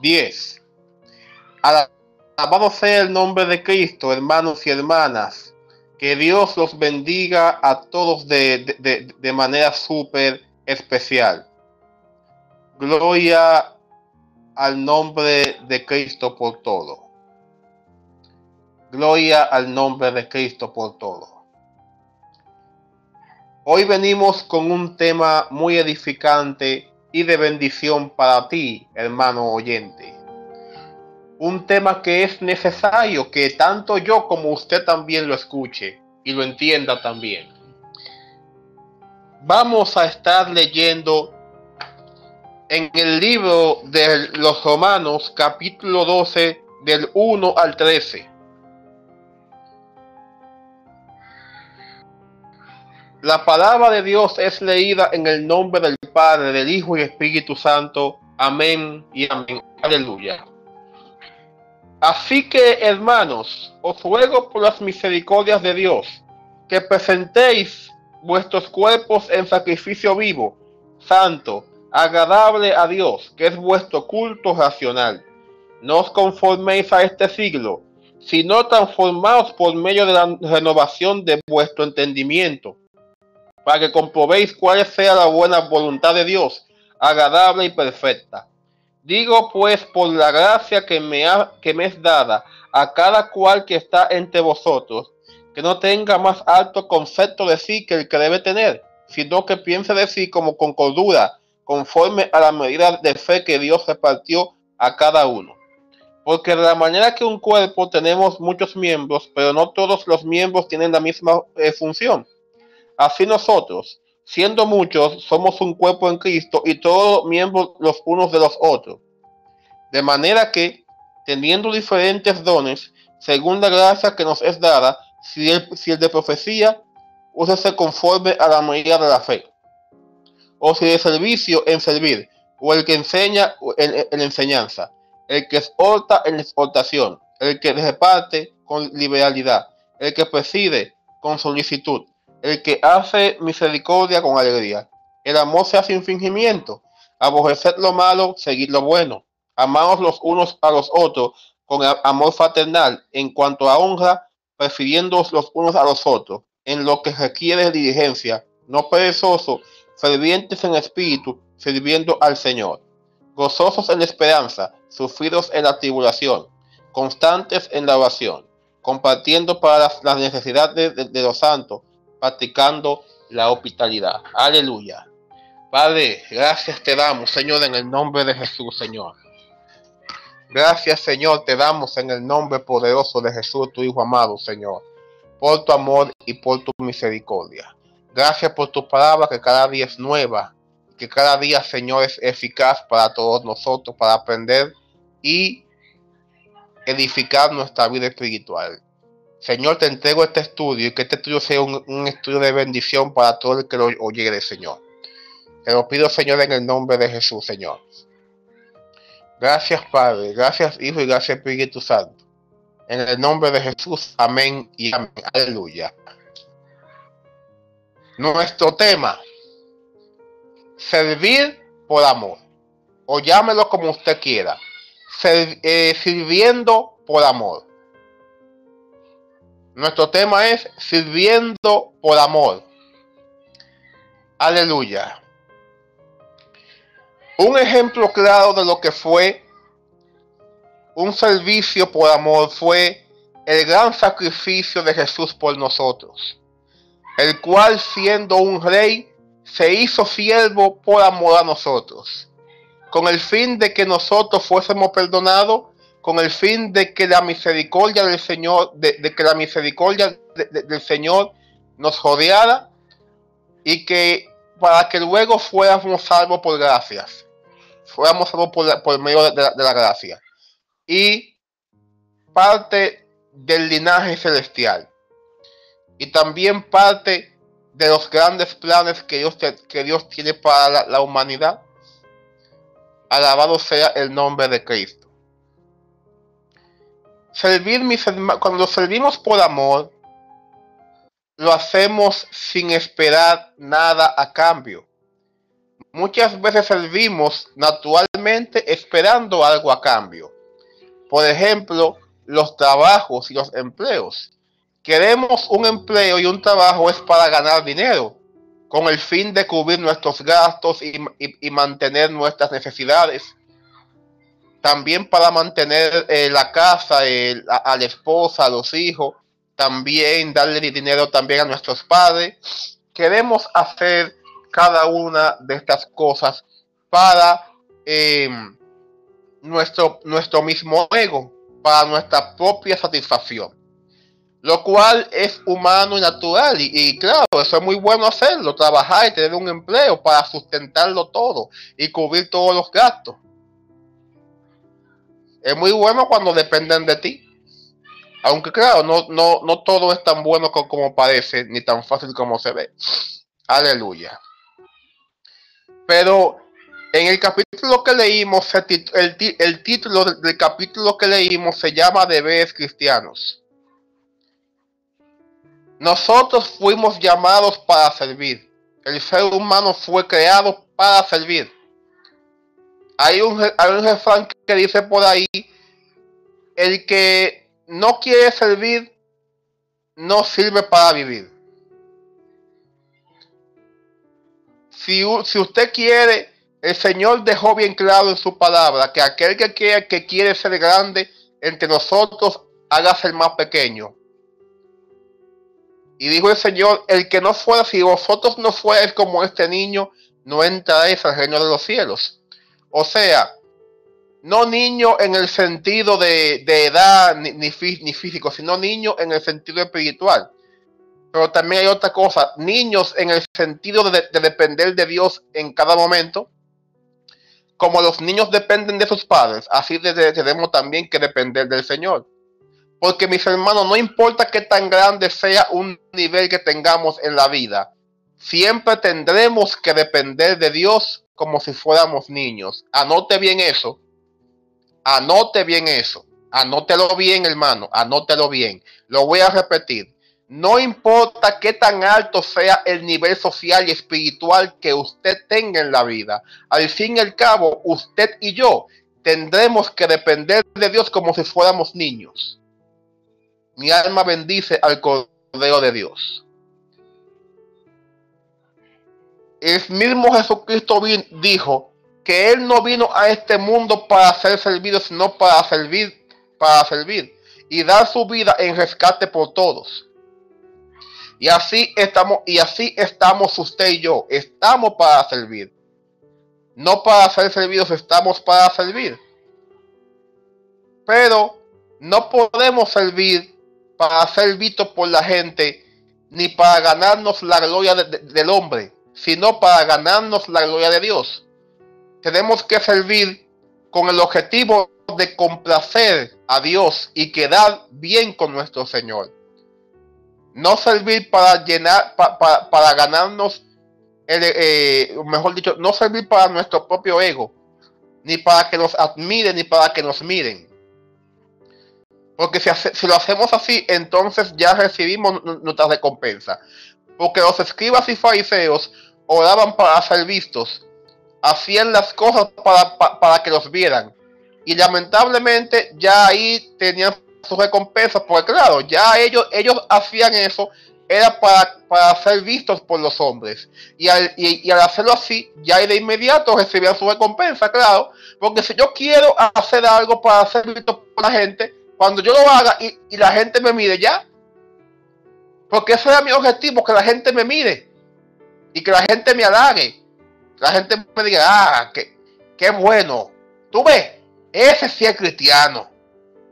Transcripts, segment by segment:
10. Alabado sea el nombre de Cristo, hermanos y hermanas. Que Dios los bendiga a todos de, de, de manera súper especial. Gloria al nombre de Cristo por todo. Gloria al nombre de Cristo por todo. Hoy venimos con un tema muy edificante y de bendición para ti, hermano oyente. Un tema que es necesario que tanto yo como usted también lo escuche y lo entienda también. Vamos a estar leyendo en el libro de los Romanos capítulo 12 del 1 al 13. La palabra de Dios es leída en el nombre del Padre, del Hijo y Espíritu Santo. Amén y amén. Aleluya. Así que, hermanos, os ruego por las misericordias de Dios que presentéis vuestros cuerpos en sacrificio vivo, santo, agradable a Dios, que es vuestro culto racional. No os conforméis a este siglo, sino transformaos por medio de la renovación de vuestro entendimiento para que comprobéis cuál sea la buena voluntad de Dios, agradable y perfecta. Digo pues por la gracia que me, ha, que me es dada a cada cual que está entre vosotros, que no tenga más alto concepto de sí que el que debe tener, sino que piense de sí como con cordura, conforme a la medida de fe que Dios repartió a cada uno. Porque de la manera que un cuerpo tenemos muchos miembros, pero no todos los miembros tienen la misma eh, función. Así nosotros, siendo muchos, somos un cuerpo en Cristo y todos miembros los unos de los otros. De manera que, teniendo diferentes dones, según la gracia que nos es dada, si el, si el de profecía, úsese conforme a la medida de la fe. O si de servicio, en servir. O el que enseña, en, en enseñanza. El que exhorta, en exhortación. El que reparte, con liberalidad. El que preside, con solicitud el que hace misericordia con alegría. El amor se hace sin fingimiento. Aborrecer lo malo, seguir lo bueno. Amaos los unos a los otros con amor fraternal en cuanto a honra, prefiriendo los unos a los otros, en lo que requiere diligencia, no perezoso, fervientes en espíritu, sirviendo al Señor. Gozosos en la esperanza, sufridos en la tribulación, constantes en la oración, compartiendo para las, necesidades de, de los santos, practicando la hospitalidad. Aleluya. Padre, gracias te damos, Señor, en el nombre de Jesús, Señor. Gracias, Señor, te damos en el nombre poderoso de Jesús, tu Hijo amado, Señor, por tu amor y por tu misericordia. Gracias por tu palabra que cada día es nueva, que cada día, Señor, es eficaz para todos nosotros, para aprender y edificar nuestra vida espiritual. Señor, te entrego este estudio y que este estudio sea un, estudio de bendición para todo el que lo oyere, Señor. Te lo pido, Señor, en el nombre de Jesús, Señor. Gracias, Padre. Gracias, Hijo y gracias, Espíritu Santo. En el nombre de Jesús, amén y amén. Aleluya. Nuestro tema, servir por amor. O llámelo como usted quiera. Ser, eh, sirviendo por amor. Nuestro tema es sirviendo por amor. Aleluya. Un ejemplo claro de lo que fue un servicio por amor fue el gran sacrificio de Jesús por nosotros, el cual siendo un rey se hizo siervo por amor a nosotros, con el fin de que nosotros fuésemos perdonados con el fin de que la misericordia del Señor, de, que la misericordia de, de, del Señor nos rodeara y que para que luego fuéramos salvos por gracias, fuéramos salvos por, medio de la, gracia. Y parte del linaje celestial. Y también parte de los grandes planes que Dios, que Dios tiene para la humanidad. Alabado sea el nombre de Cristo servir mis cuando servimos por amor, lo hacemos sin esperar nada a cambio. muchas veces servimos naturalmente esperando algo a cambio. Por ejemplo, los trabajos y los empleos. Queremos un empleo y un trabajo es para ganar dinero, con el fin de cubrir nuestros gastos y, mantener nuestras necesidades. También para mantener eh, la casa, a, la esposa, a los hijos. También darle dinero también a nuestros padres. Queremos hacer cada una de estas cosas para em, nuestro, nuestro mismo ego, para nuestra propia satisfacción lo cual es humano y natural. Y, claro, eso es muy bueno hacerlo, trabajar y tener un empleo para sustentarlo todo y cubrir todos los gastos. Es muy bueno cuando dependen de ti. Aunque claro, no, no, no todo es tan bueno como, parece, ni tan fácil como se ve. Aleluya. Pero en el capítulo que leímos, el, el título del capítulo que leímos se llama Deberes Cristianos. Nosotros fuimos llamados para servir. El ser humano fue creado para servir. Hay un, refrán que dice por ahí, el que no quiere servir, no sirve para vivir. Si, usted quiere, el Señor dejó bien claro en su palabra que aquel que quiere, ser grande entre nosotros, hágase el más pequeño. Y dijo el Señor, el que no fuera, si vosotros no fuerais como este niño, no entraréis al reino de los cielos. O sea, no niño en el sentido de, edad ni, ni, físico, sino niño en el sentido espiritual. Pero también hay otra cosa, niños en el sentido de, depender de Dios en cada momento. Como los niños dependen de sus padres, así tenemos también que depender del Señor. Porque mis hermanos, no importa qué tan grande sea un nivel que tengamos en la vida, siempre tendremos que depender de Dios como si fuéramos niños. Anote bien eso. Anote bien eso. Anótelo bien, hermano. Anótelo bien. Lo voy a repetir. No importa qué tan alto sea el nivel social y espiritual que usted tenga en la vida. Al fin y al cabo, usted y yo tendremos que depender de Dios como si fuéramos niños. Mi alma bendice al Cordero de Dios. El mismo Jesucristo dijo que Él no vino a este mundo para ser servido, sino para servir, para servir y dar su vida en rescate por todos. Y así estamos, y así estamos usted y yo. Estamos para servir. No para ser servidos, estamos para servir. Pero no podemos servir para ser vistos por la gente, ni para ganarnos la gloria del hombre, sino para ganarnos la gloria de Dios. Tenemos que servir con el objetivo de complacer a Dios y quedar bien con nuestro Señor. No servir para llenar, para ganarnos, el, eh, mejor dicho, no servir para nuestro propio ego, ni para que nos admiren, ni para que nos miren porque si, lo hacemos así, entonces ya recibimos nuestra recompensa. Porque los escribas y fariseos oraban para ser vistos, hacían las cosas para, para, que los vieran. Y lamentablemente ya ahí tenían su recompensa, porque claro, ya ellos, ellos hacían eso, era para, para ser vistos por los hombres. Y al, y, al hacerlo así, ya de inmediato recibían su recompensa, claro. Porque si yo quiero hacer algo para ser visto por la gente, cuando yo lo haga y, la gente me mire ya. Porque ese era mi objetivo, que la gente me mire. Y que la gente me halague. La gente me diga, ah, qué, qué bueno. Tú ves, ese sí es cristiano.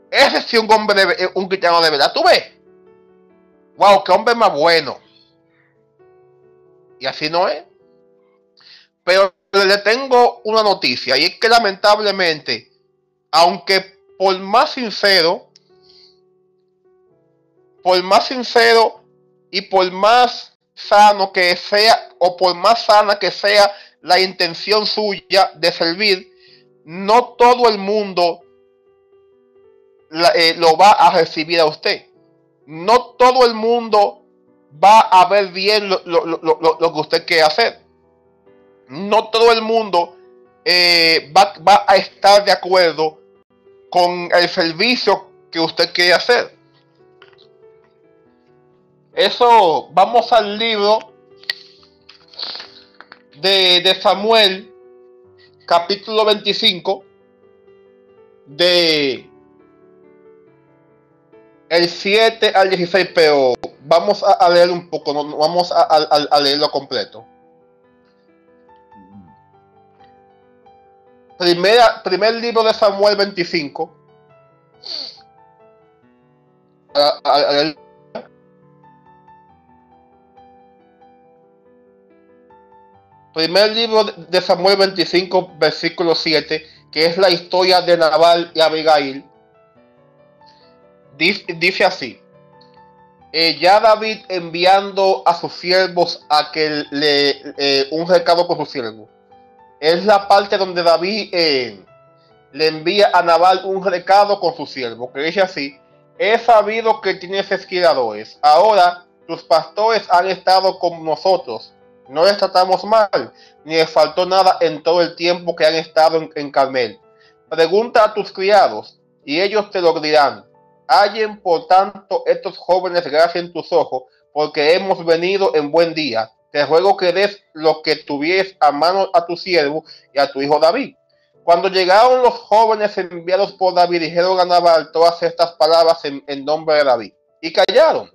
Ese sí es un hombre de, un cristiano de verdad. Tú ves. Wow, qué hombre más bueno. Y así no es. Pero le tengo una noticia y es que lamentablemente, aunque por más sincero, por más sincero y por más sano que sea, o por más sana que sea la intención suya de servir, no todo el mundo eh, lo va a recibir a usted. No todo el mundo va a ver bien lo, lo que usted quiere hacer. no todo el mundo eh, va, va a estar de acuerdo con el servicio que usted quiere hacer. Eso, vamos al libro de, de Samuel, capítulo 25, de el 7 al 16, pero vamos a, leer un poco, no, vamos a, a, leerlo completo. Primer libro de Samuel 25. Primer libro de Samuel 25, versículo 7, que es la historia de Nabal y Abigail. Dice, así. Eh, ya David enviando a sus siervos a que le eh, un recado con su siervo. Es la parte donde David eh, le envía a Nabal un recado con su siervo, que dice así, he sabido que tienes esquiladores. Ahora tus pastores han estado con nosotros no les tratamos mal, ni les faltó nada en todo el tiempo que han estado en, Carmel. Pregunta a tus criados, y ellos te lo dirán. Hallen, por tanto, estos jóvenes gracia en tus ojos, porque hemos venido en buen día. Te ruego que des lo que tuvieres a mano a tu siervo y a tu hijo David. Cuando llegaron los jóvenes enviados por David, dijeron a Nabal todas estas palabras en, nombre de David, y callaron.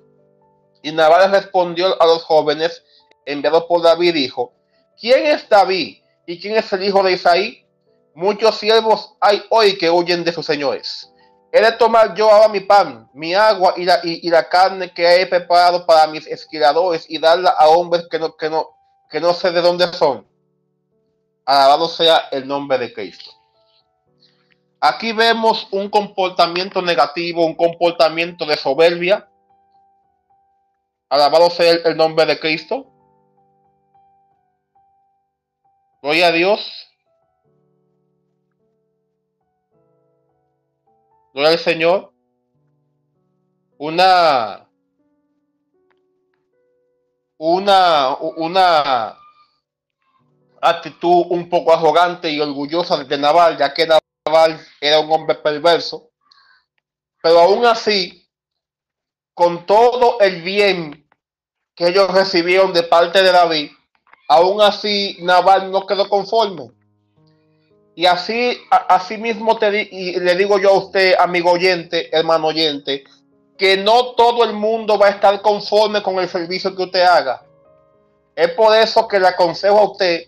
Y Nabal respondió a los jóvenes, enviado por David, dijo, ¿quién es David y quién es el hijo de Isaí? Muchos siervos hay hoy que huyen de sus señores. He de tomar yo ahora mi pan, mi agua y la, y, la carne que he preparado para mis esquiladores y darla a hombres que no, que no, que no sé de dónde son. Alabado sea el nombre de Cristo. Aquí vemos un comportamiento negativo, un comportamiento de soberbia. Alabado sea el nombre de Cristo. Gloria a Dios. Gloria al Señor. Una una, una actitud un poco arrogante y orgullosa de Naval, ya que Naval era un hombre perverso. Pero aún así, con todo el bien que ellos recibieron de parte de David, Aún así, Naval no quedó conforme. Y así, así mismo te le digo yo a usted, amigo oyente, hermano oyente, que no todo el mundo va a estar conforme con el servicio que usted haga. Es por eso que le aconsejo a usted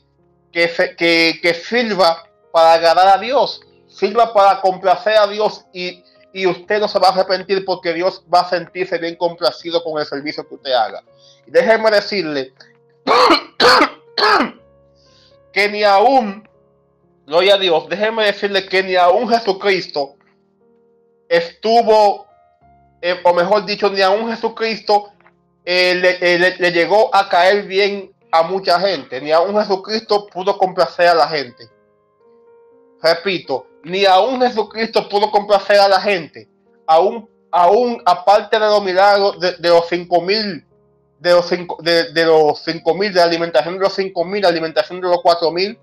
que, que, que sirva para agradar a Dios, sirva para complacer a Dios y, y usted no se va a arrepentir porque Dios va a sentirse bien complacido con el servicio que usted haga. Y déjeme decirle que ni aún, gloria a Dios, déjeme decirle que ni aún Jesucristo estuvo, eh, o mejor dicho, ni aún Jesucristo eh, eh, le, llegó a caer bien a mucha gente, ni aún Jesucristo pudo complacer a la gente. Repito, ni aún Jesucristo pudo complacer a la gente, aún, aún aparte de los milagros de, de los cinco mil de los cinco, de, de los cinco mil, de alimentación de los cinco mil, alimentación de los cuatro mil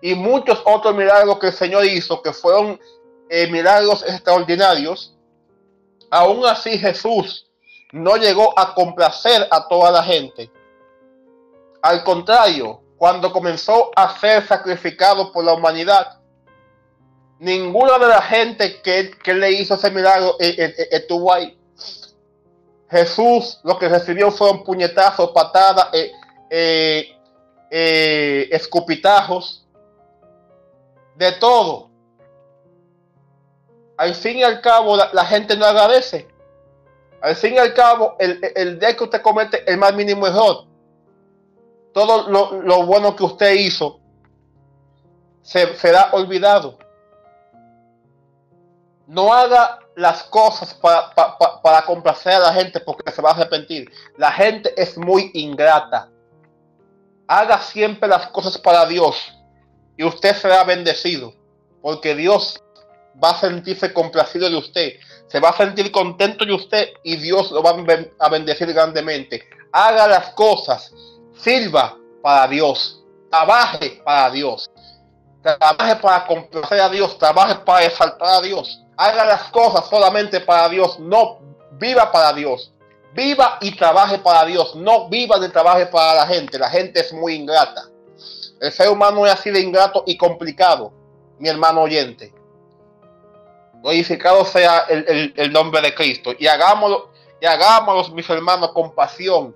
y muchos otros milagros que el Señor hizo que fueron eh, milagros extraordinarios. Aún así Jesús no llegó a complacer a toda la gente. Al contrario, cuando comenzó a ser sacrificado por la humanidad, ninguna de la gente que, que le hizo ese milagro eh, eh, estuvo ahí. Jesús lo que recibió fueron puñetazos, patadas, eh, eh, eh, escupitajos, de todo. Al fin y al cabo, la, gente no agradece. Al fin y al cabo, el, día que usted comete el más mínimo error, todo lo, bueno que usted hizo se, será olvidado. No haga las cosas para, complacer a la gente porque se va a arrepentir. La gente es muy ingrata. Haga siempre las cosas para Dios y usted será bendecido porque Dios va a sentirse complacido de usted. Se va a sentir contento de usted y Dios lo va a bendecir grandemente. Haga las cosas, sirva para Dios. trabaje para Dios. Trabaje para complacer a Dios, trabaje para exaltar a Dios. Haga las cosas solamente para Dios, no viva para Dios. Viva y trabaje para Dios, no viva de trabaje para la gente. La gente es muy ingrata. El ser humano es así de ingrato y complicado, mi hermano oyente. Glorificado sea el, nombre de Cristo. Y hagámoslo, y hagámoslo, mis hermanos, con pasión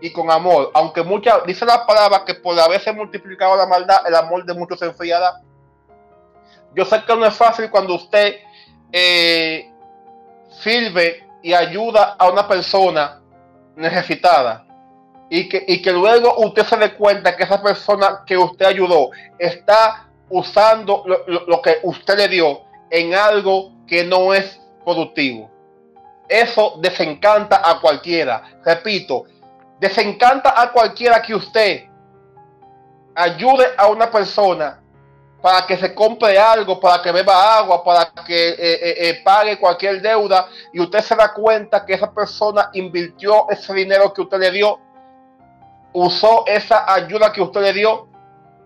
y con amor. Aunque muchas, dice la palabra que por haberse multiplicado la maldad, el amor de muchos se enfriará. Yo sé que no es fácil cuando usted eh, sirve y ayuda a una persona necesitada. Y que, y que luego usted se dé cuenta que esa persona que usted ayudó está usando lo que usted le dio en algo que no es productivo. Eso desencanta a cualquiera. Repito, desencanta a cualquiera que usted ayude a una persona para que se compre algo, para que beba agua, para que eh, eh, eh, pague cualquier deuda y usted se da cuenta que esa persona invirtió ese dinero que usted le dio, usó esa ayuda que usted le dio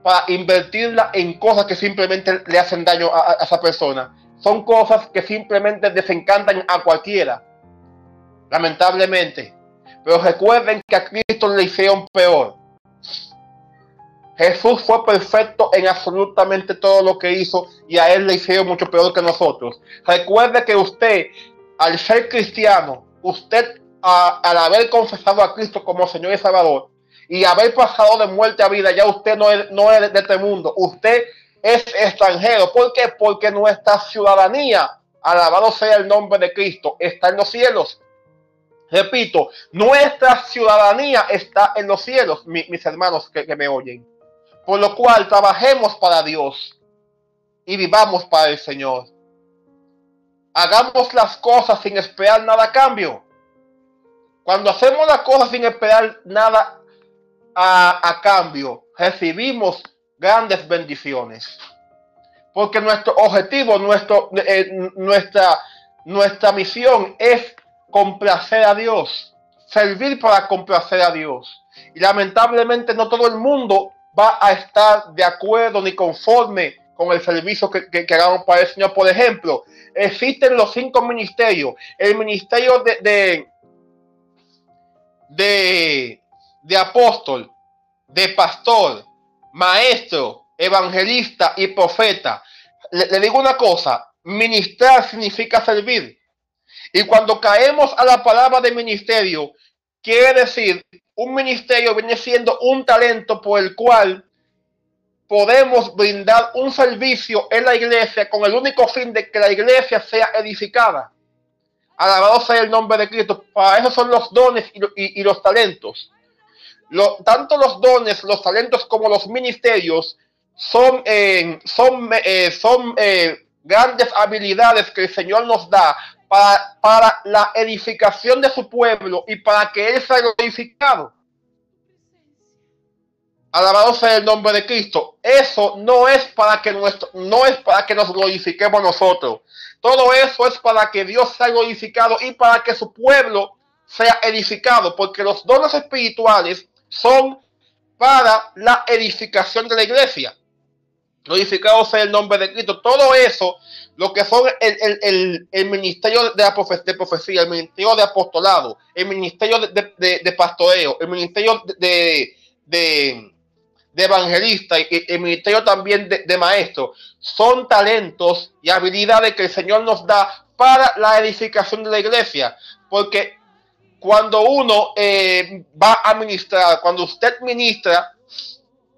para invertirla en cosas que simplemente le hacen daño a, esa persona. Son cosas que simplemente desencantan a cualquiera, lamentablemente. Pero recuerden que a Cristo le hicieron peor. Jesús fue perfecto en absolutamente todo lo que hizo y a él le hicieron mucho peor que nosotros. Recuerde que usted, al ser cristiano, usted al haber confesado a Cristo como Señor y Salvador, y haber pasado de muerte a vida, ya usted no es, no es de este mundo, usted es extranjero. ¿Por qué? Porque nuestra ciudadanía, alabado sea el nombre de Cristo, está en los cielos. Repito, nuestra ciudadanía está en los cielos, mis hermanos que, que me oyen. Por lo cual trabajemos para Dios y vivamos para el Señor. Hagamos las cosas sin esperar nada a cambio. Cuando hacemos las cosas sin esperar nada a, cambio, recibimos grandes bendiciones. Porque nuestro objetivo, nuestro, eh, nuestra, nuestra misión es complacer a Dios, servir para complacer a Dios. Y lamentablemente no todo el mundo va a estar de acuerdo ni conforme con el servicio que, que, hagamos para el Señor. Por ejemplo, existen los cinco ministerios. El ministerio de, de, de de apóstol, de pastor, maestro, evangelista y profeta. Le, digo una cosa, ministrar significa servir. Y cuando caemos a la palabra de ministerio, quiere decir, un ministerio viene siendo un talento por el cual podemos brindar un servicio en la iglesia con el único fin de que la iglesia sea edificada. Alabado sea el nombre de Cristo. Para eso son los dones y los talentos tanto los dones, los talentos como los ministerios son, eh, son, eh, son eh, grandes habilidades que el Señor nos da para, para la edificación de su pueblo y para que Él sea glorificado. Alabado sea el nombre de Cristo. Eso no es para que nuestro, no es para que nos glorifiquemos nosotros. Todo eso es para que Dios sea glorificado y para que su pueblo sea edificado, porque los dones espirituales son para la edificación de la iglesia. Glorificado sea el nombre de Cristo. Todo eso, lo que son el, ministerio de, la profecía, el ministerio de apostolado, el ministerio de, pastoreo, el ministerio de, de, evangelista y el ministerio también de, maestro, son talentos y habilidades que el Señor nos da para la edificación de la iglesia. Porque cuando uno eh, va a ministrar, cuando usted ministra,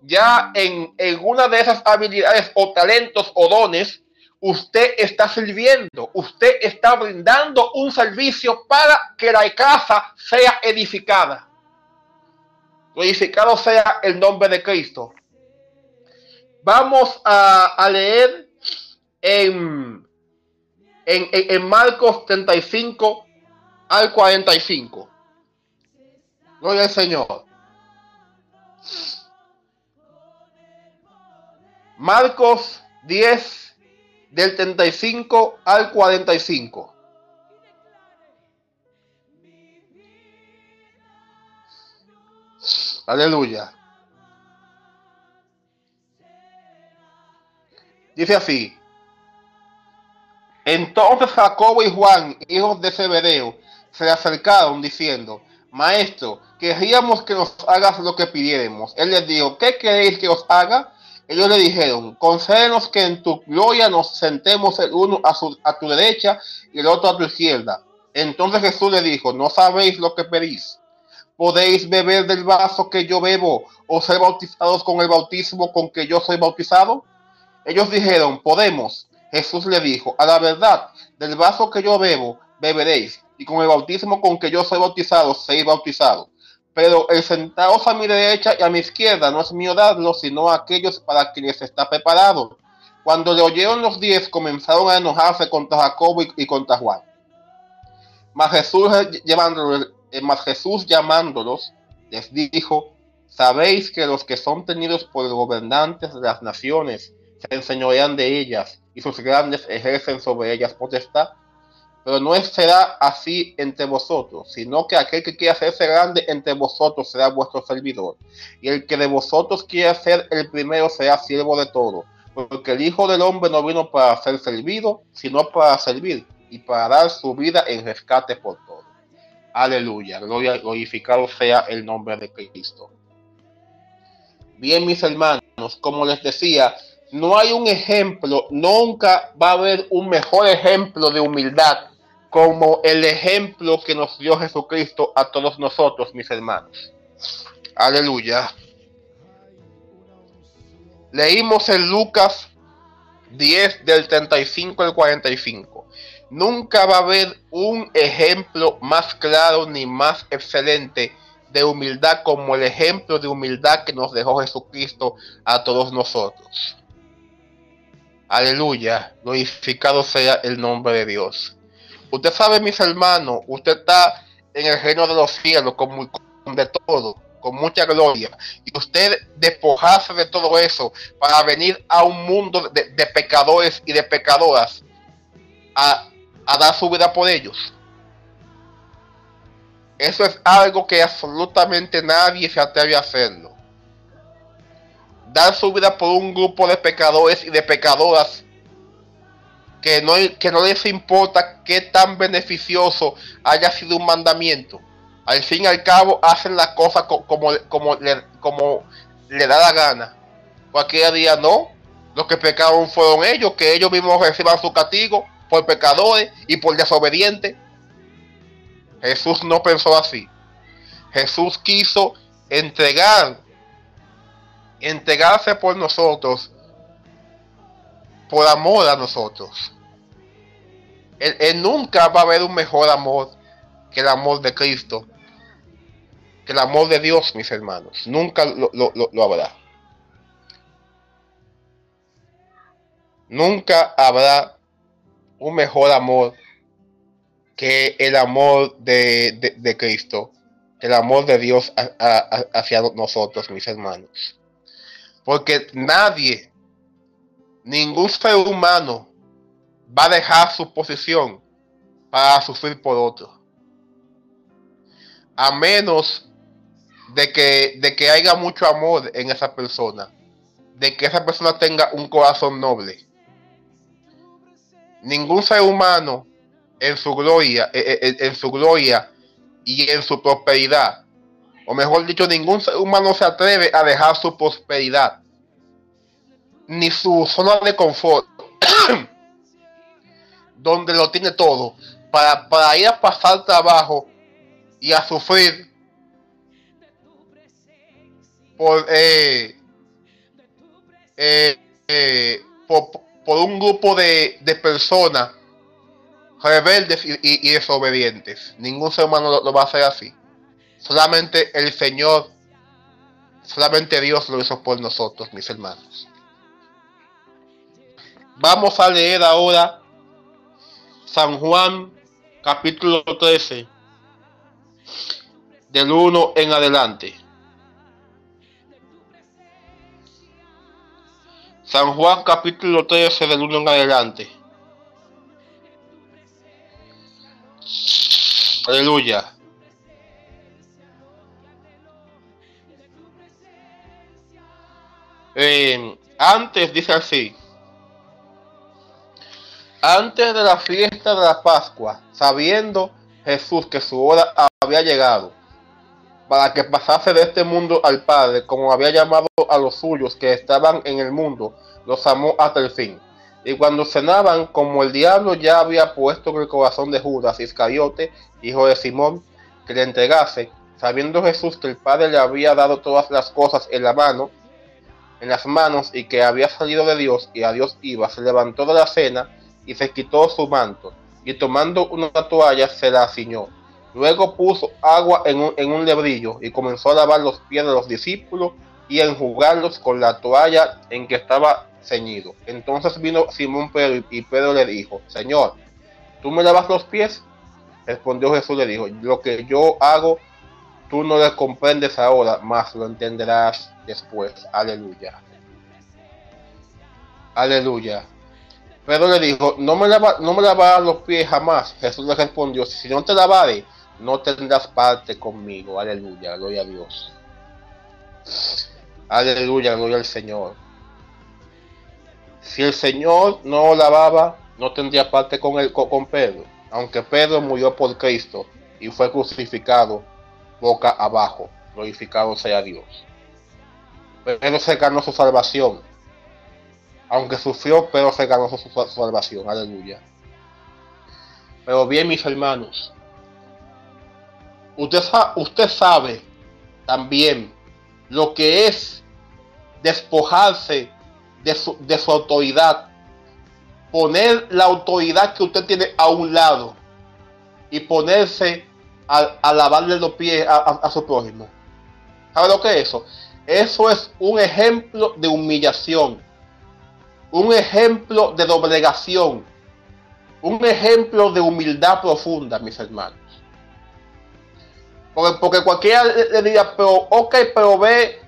ya en, en una de esas habilidades o talentos o dones, usted está sirviendo, usted está brindando un servicio para que la casa sea edificada. Glorificado sea el nombre de Cristo. Vamos a, leer en, en, en Marcos 35, al 45. Gloria al Señor. Marcos 10 del 35 al 45. Aleluya. Dice así. Entonces Jacobo y Juan, hijos de Zebedeo, se acercaron diciendo, Maestro, querríamos que nos hagas lo que pidiéramos. Él les dijo, ¿qué queréis que os haga? Ellos le dijeron, concédenos que en tu gloria nos sentemos el uno a, a tu derecha y el otro a tu izquierda. Entonces Jesús le dijo, no sabéis lo que pedís. ¿Podéis beber del vaso que yo bebo o ser bautizados con el bautismo con que yo soy bautizado? Ellos dijeron, podemos. Jesús le dijo, a la verdad, del vaso que yo bebo, beberéis, y con el bautismo con que yo soy bautizado, seis bautizados. Pero el sentados a mi derecha y a mi izquierda no es mío darlo, sino a aquellos para quienes está preparado. Cuando le oyeron los diez, comenzaron a enojarse contra Jacobo y, contra Juan. Mas Jesús, llevándolos, eh, mas Jesús llamándolos, les dijo, sabéis que los que son tenidos por gobernantes de las naciones se enseñorean de ellas y sus grandes ejercen sobre ellas potestad. Pero no será así entre vosotros, sino que aquel que quiera hacerse grande entre vosotros será vuestro servidor. Y el que de vosotros quiera ser el primero será siervo de todo. Porque el Hijo del Hombre no vino para ser servido, sino para servir y para dar su vida en rescate por todo. Aleluya, gloria, glorificado sea el nombre de Cristo. Bien, mis hermanos, como les decía, no hay un ejemplo, nunca va a haber un mejor ejemplo de humildad como el ejemplo que nos dio Jesucristo a todos nosotros, mis hermanos. Aleluya. Leímos en Lucas 10 del 35 al 45. Nunca va a haber un ejemplo más claro ni más excelente de humildad como el ejemplo de humildad que nos dejó Jesucristo a todos nosotros. Aleluya, glorificado sea el nombre de Dios. Usted sabe, mis hermanos, usted está en el reino de los cielos con, de todo, con mucha gloria. Y usted despojarse de todo eso para venir a un mundo de, pecadores y de pecadoras a, a dar su vida por ellos. Eso es algo que absolutamente nadie se atreve a hacerlo dar su vida por un grupo de pecadores y de pecadoras que no, que no les importa qué tan beneficioso haya sido un mandamiento. Al fin y al cabo hacen la cosa como, como, le, como le da la gana. Cualquier día no. Los que pecaron fueron ellos, que ellos mismos reciban su castigo por pecadores y por desobedientes. Jesús no pensó así. Jesús quiso entregar entregarse por nosotros, por amor a nosotros. Él, nunca va a haber un mejor amor que el amor de Cristo, que el amor de Dios, mis hermanos. Nunca lo, lo habrá. Nunca habrá un mejor amor que el amor de, de, Cristo, el amor de Dios hacia nosotros, mis hermanos. Porque nadie, ningún ser humano va a dejar su posición para sufrir por otro. A menos de que, de que haya mucho amor en esa persona. De que esa persona tenga un corazón noble. Ningún ser humano en su gloria, eh, eh, en su gloria y en su prosperidad o mejor dicho, ningún ser humano se atreve a dejar su prosperidad, ni su zona de confort, donde lo tiene todo, para, ir a pasar trabajo y a sufrir por, eh, eh, eh, por, un grupo de, personas rebeldes y, desobedientes. Ningún ser humano lo va a hacer así. Solamente el Señor, solamente Dios lo hizo por nosotros, mis hermanos. Vamos a leer ahora San Juan capítulo 13, del 1 en adelante. San Juan capítulo 13 del 1 en adelante. Aleluya. Eh, antes dice así, Antes de la fiesta de la Pascua, sabiendo Jesús que su hora había llegado, para que pasase de este mundo al Padre, como había llamado a los suyos que estaban en el mundo, los amó hasta el fin. Y cuando cenaban, como el diablo ya había puesto en el corazón de Judas Iscariote, hijo de Simón, que le entregase, sabiendo Jesús que el Padre le había dado todas las cosas en la mano, en las manos, y que había salido de Dios y a Dios iba, se levantó de la cena y se quitó su manto, y tomando una toalla se la ciñó. Luego puso agua en un, en un lebrillo y comenzó a lavar los pies de los discípulos y enjugarlos con la toalla en que estaba ceñido. Entonces vino Simón Pedro y Pedro le dijo, Señor, ¿tú me lavas los pies? Respondió Jesús, le dijo, lo que yo hago, tú no lo comprendes ahora, mas lo entenderás después. Aleluya. Aleluya. Pedro le dijo, no me, lava, no me lavarás los pies jamás. Jesús le respondió, si no te lavare, no tendrás parte conmigo. Aleluya, gloria a Dios. Aleluya, gloria al Señor. Si el Señor no lavaba, no tendría parte con, él, con Pedro. Aunque Pedro murió por Cristo y fue crucificado boca abajo. Glorificado sea Dios. Pedro se ganó su salvación. Aunque sufrió, pero se ganó su, salvación. Aleluya. Pero bien, mis hermanos, usted, sabe también lo que es despojarse de su, autoridad, poner la autoridad que usted tiene a un lado y ponerse a, a lavarle los pies a, a, su prójimo. ¿Sabe lo que es eso? Eso es un ejemplo de humillación, un ejemplo de doblegación, un ejemplo de humildad profunda, mis hermanos. Porque, porque cualquiera le diría, pero ok, pero ve,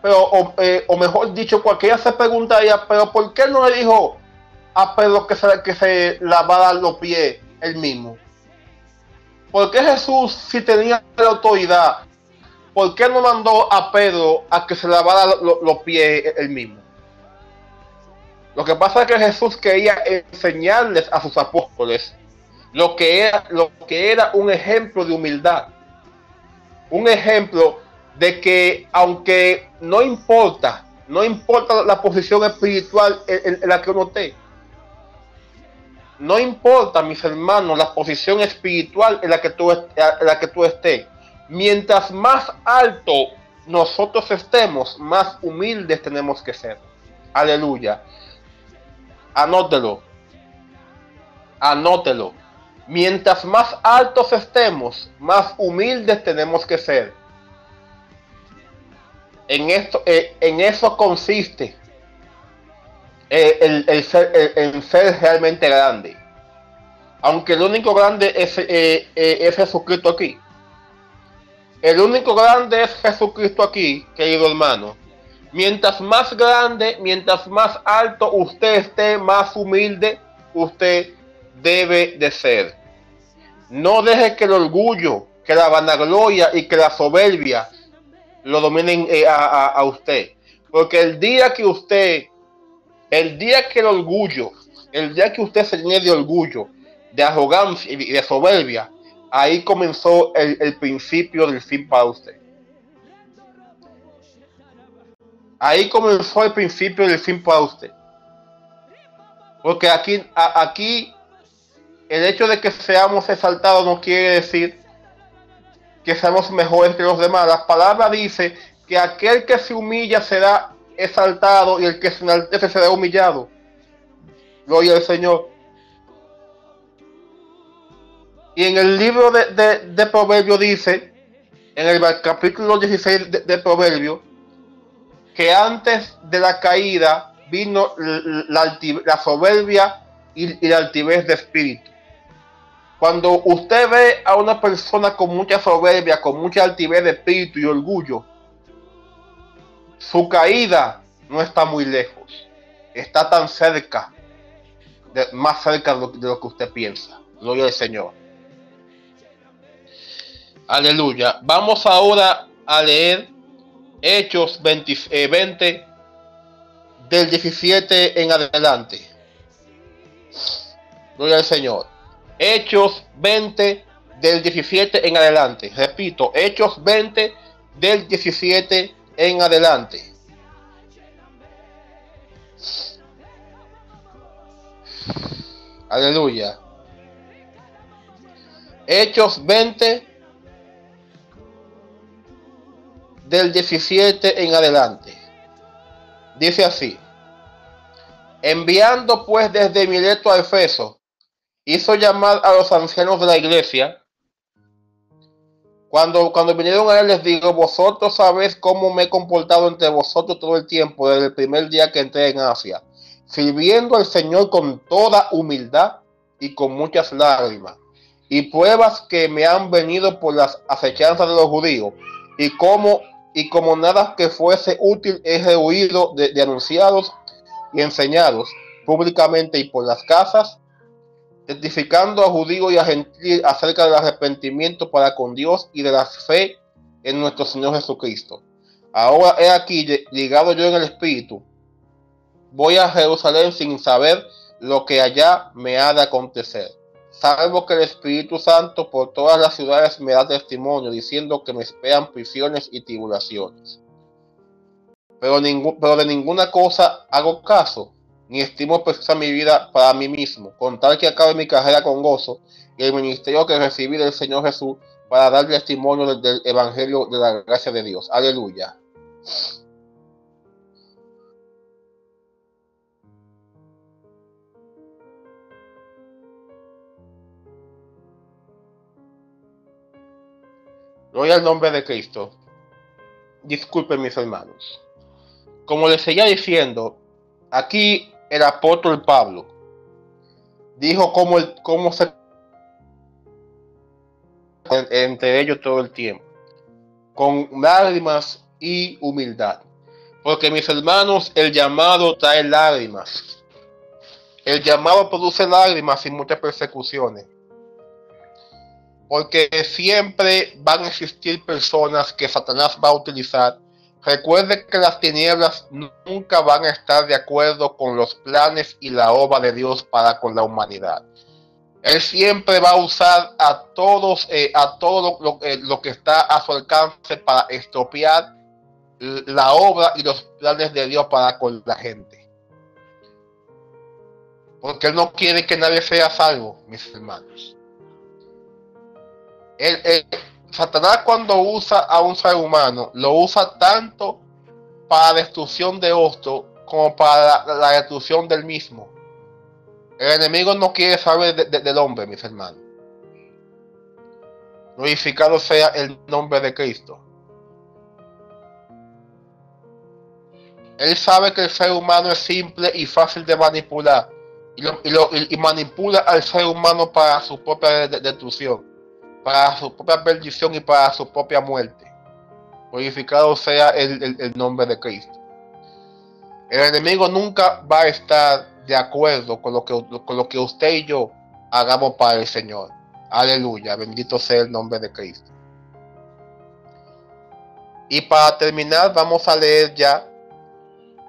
pero, o, eh, o, mejor dicho, cualquiera se preguntaría, pero ¿por qué no le dijo a Pedro que se, que se lavara los pies él mismo? ¿Por qué Jesús, si tenía la autoridad, por qué no mandó a Pedro a que se lavara lo, los pies él mismo? Lo que pasa es que Jesús quería enseñarles a sus apóstoles lo que era, lo que era un ejemplo de humildad un ejemplo de que aunque no importa, no importa la posición espiritual en, la que uno esté, no importa, mis hermanos, la posición espiritual en la que tú, en la que tú estés, mientras más alto nosotros estemos, más humildes tenemos que ser. Aleluya. Anótelo. Anótelo. Mientras más altos estemos, más humildes tenemos que ser. En, esto, eh, en eso consiste eh, el, ser, realmente grande. Aunque el único grande es, eh, es Jesucristo aquí. El único grande es Jesucristo aquí, querido hermano. Mientras más grande, mientras más alto usted esté, más humilde usted debe de ser. No deje que el orgullo, que la vanagloria y que la soberbia lo dominen eh, a, usted. Porque el día que usted, el día que el orgullo, el día que usted se llene de orgullo, de arrogancia y de soberbia, ahí comenzó el, el principio del fin para usted. Ahí comenzó el principio del fin para usted. Porque aquí, aquí el hecho de que seamos exaltados no quiere decir que seamos mejores que los demás. La palabra dice que aquel que se humilla será exaltado y el que se enaltece será humillado. Gloria al Señor. Y en el libro de, de, de Proverbio dice, en el capítulo 16 de, de Proverbio, que antes de la caída vino la, soberbia y, la altivez de espíritu. Cuando usted ve a una persona con mucha soberbia, con mucha altivez de espíritu y orgullo, su caída no está muy lejos. Está tan cerca, de, más cerca lo, de lo, que usted piensa. Gloria al Señor. Aleluya. Vamos ahora a leer Hechos 20, eh, 20 del 17 en adelante. Gloria al Señor. Hechos 20 del 17 en adelante. Repito, Hechos 20 del 17 en adelante. Aleluya. Hechos 20 del 17 en adelante. Dice así. Enviando pues desde Mileto a Efeso, hizo llamar a los ancianos de la iglesia. Cuando, cuando vinieron a él les digo, vosotros sabéis cómo me he comportado entre vosotros todo el tiempo, desde el primer día que entré en Asia, sirviendo al Señor con toda humildad y con muchas lágrimas, y pruebas que me han venido por las acechanzas de los judíos, y como, y como nada que fuese útil he rehuido de, de anunciados y enseñados públicamente y por las casas testificando a judíos y a gentiles acerca del arrepentimiento para con Dios y de la fe en nuestro Señor Jesucristo. Ahora he aquí llegado yo en el Espíritu. Voy a Jerusalén sin saber lo que allá me ha de acontecer. Salvo que el Espíritu Santo por todas las ciudades me da testimonio, diciendo que me esperan prisiones y tribulaciones. Pero, de ninguna cosa hago caso, ni estimo preciosa mi vida para mí mismo, con tal que acabe mi carrera con gozo y el ministerio que recibí del Señor Jesús para dar testimonio del, Evangelio de la gracia de Dios. Aleluya. Gloria al nombre de Cristo. Disculpen mis hermanos. Como les seguía diciendo, aquí el apóstol Pablo dijo cómo, el, cómo se entre ellos todo el tiempo, con lágrimas y humildad. Porque mis hermanos, el llamado trae lágrimas. El llamado produce lágrimas y muchas persecuciones. Porque siempre van a existir personas que Satanás va a utilizar Recuerde que las tinieblas nunca van a estar de acuerdo con los planes y la obra de Dios para con la humanidad. Él siempre va a usar a todos, eh, a todo lo, eh, lo, que está a su alcance para estropear la obra y los planes de Dios para con la gente. Porque Él no quiere que nadie sea salvo, mis hermanos. Él, Satanás cuando usa a un ser humano, lo usa tanto para destrucción de otro como para la, destrucción del mismo. El enemigo no quiere saber del hombre, mis hermanos. Glorificado sea el nombre de Cristo. Él sabe que el ser humano es simple y fácil de manipular. Y, y manipula al ser humano para su propia destrucción para su propia perdición y para su propia muerte. Glorificado sea el, nombre de Cristo. El enemigo nunca va a estar de acuerdo con lo, que, con lo que usted y yo hagamos para el Señor. Aleluya, bendito sea el nombre de Cristo. Y para terminar, vamos a leer ya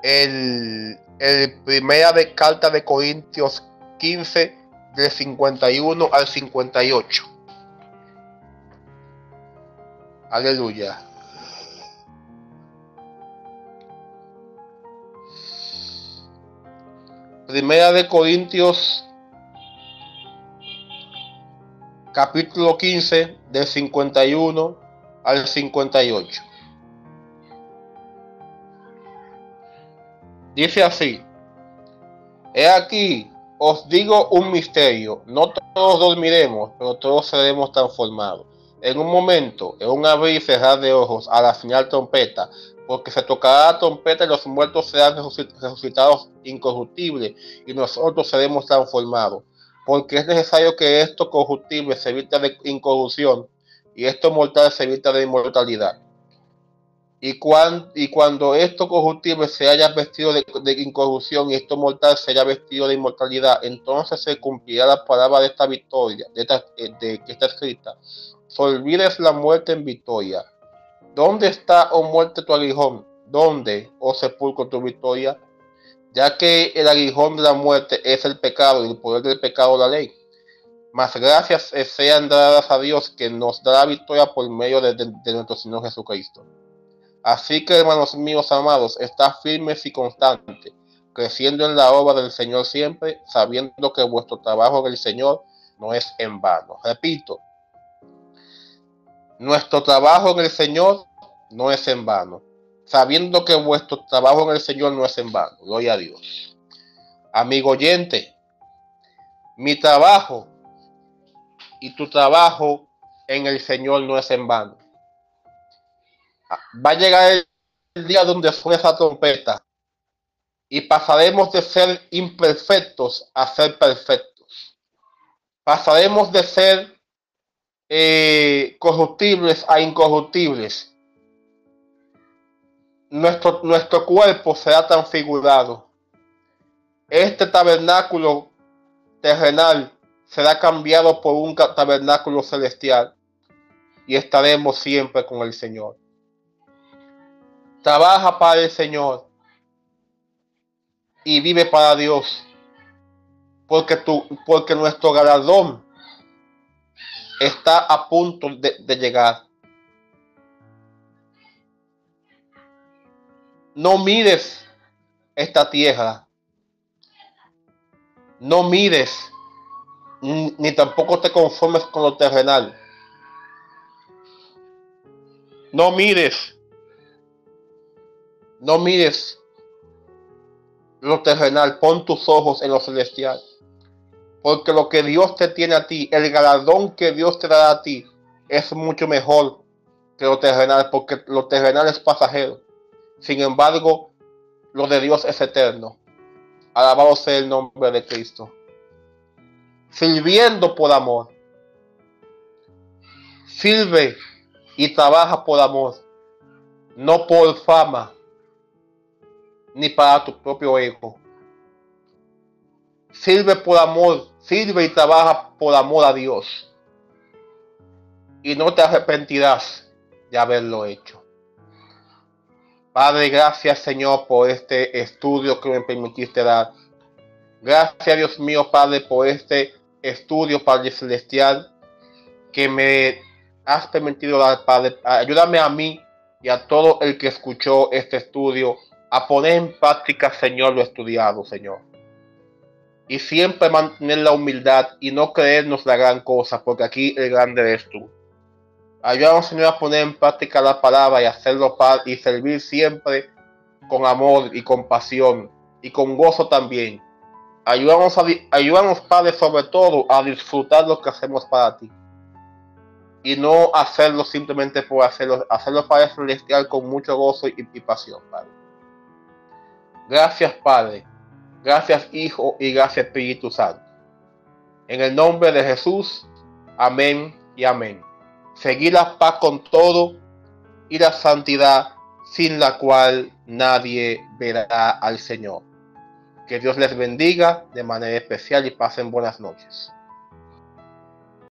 el, el primera de carta de Corintios 15, del 51 al 58. Aleluya. Primera de Corintios capítulo 15 del 51 al 58. Dice así, he aquí, os digo un misterio, no todos dormiremos, pero todos seremos transformados en un momento, en un abrir y cerrar de ojos, a la final trompeta, porque se tocará la trompeta y los muertos serán resucitados incorruptibles y nosotros seremos transformados. Porque es necesario que esto corruptible se evite de incorrupción y esto mortal se evite de inmortalidad. Y, cuando esto corruptible se haya vestido de, incorrupción y esto mortal se haya vestido de inmortalidad, entonces se cumplirá la palabra de esta victoria, de, de que está escrita olvides la muerte en victoria. ¿Dónde está, oh muerte, tu aguijón? ¿Dónde, oh sepulcro, tu victoria? ya que el aguijón de la muerte es el pecado y el poder del pecado la ley. Mas gracias sean dadas a Dios que nos da la victoria por medio de, de nuestro Señor Jesucristo. Así que, hermanos míos amados, está firmes y constantes, creciendo en la obra del Señor siempre, sabiendo que vuestro trabajo en el Señor no es en vano. Repito, nuestro trabajo en el Señor no es en vano sabiendo que vuestro trabajo en el Señor no es en vano. Gloria a Dios. Amigo oyente, mi trabajo y tu trabajo en el Señor no es en vano. Va a llegar el día donde suene esa trompeta y pasaremos de ser imperfectos a ser perfectos. Pasaremos de ser eh, corruptibles a incorruptibles nuestro, nuestro cuerpo será transfigurado. Este tabernáculo terrenal será cambiado por un tabernáculo celestial y estaremos siempre con el Señor. Trabaja para el Señor y vive para Dios, porque, tu, porque nuestro galardón está a punto de llegar. no mires esta tierra. No mires, ni tampoco te conformes con lo terrenal. No mires, no mires lo terrenal, pon tus ojos en lo celestial. Porque lo que Dios te tiene a ti, el galardón que Dios te da a ti, es mucho mejor que lo terrenal, porque lo terrenal es pasajero. Sin embargo, lo de Dios es eterno. Alabado sea el nombre de Cristo. Sirviendo por amor. Sirve y trabaja por amor. No por fama. Ni para tu propio ego. Sirve por amor. Sirve y trabaja por amor a Dios. Y no te arrepentirás de haberlo hecho. Padre, gracias Señor por este estudio que me permitiste dar. Gracias Dios mío, Padre, por este estudio, Padre Celestial, que me has permitido dar, Padre. Ayúdame a mí y a todo el que escuchó este estudio a poner en práctica, Señor, lo estudiado, Señor. Y siempre mantener la humildad y no creernos la gran cosa, porque aquí el grande eres tú. Ayúdanos, Señor, a poner en práctica la palabra y hacerlo y servir siempre con amor y compasión y con gozo también. Ayúdanos, ayúdanos, Padre, sobre todo a disfrutar lo que hacemos para ti. Y no hacerlo simplemente por hacerlo, hacerlo Padre Celestial con mucho gozo y, y pasión, Padre. Gracias, Padre. Gracias, Hijo, y gracias, Espíritu Santo. En el nombre de Jesús, amén y amén seguir la paz con todo y la santidad sin la cual nadie verá al Señor. Que Dios les bendiga de manera especial y pasen buenas noches.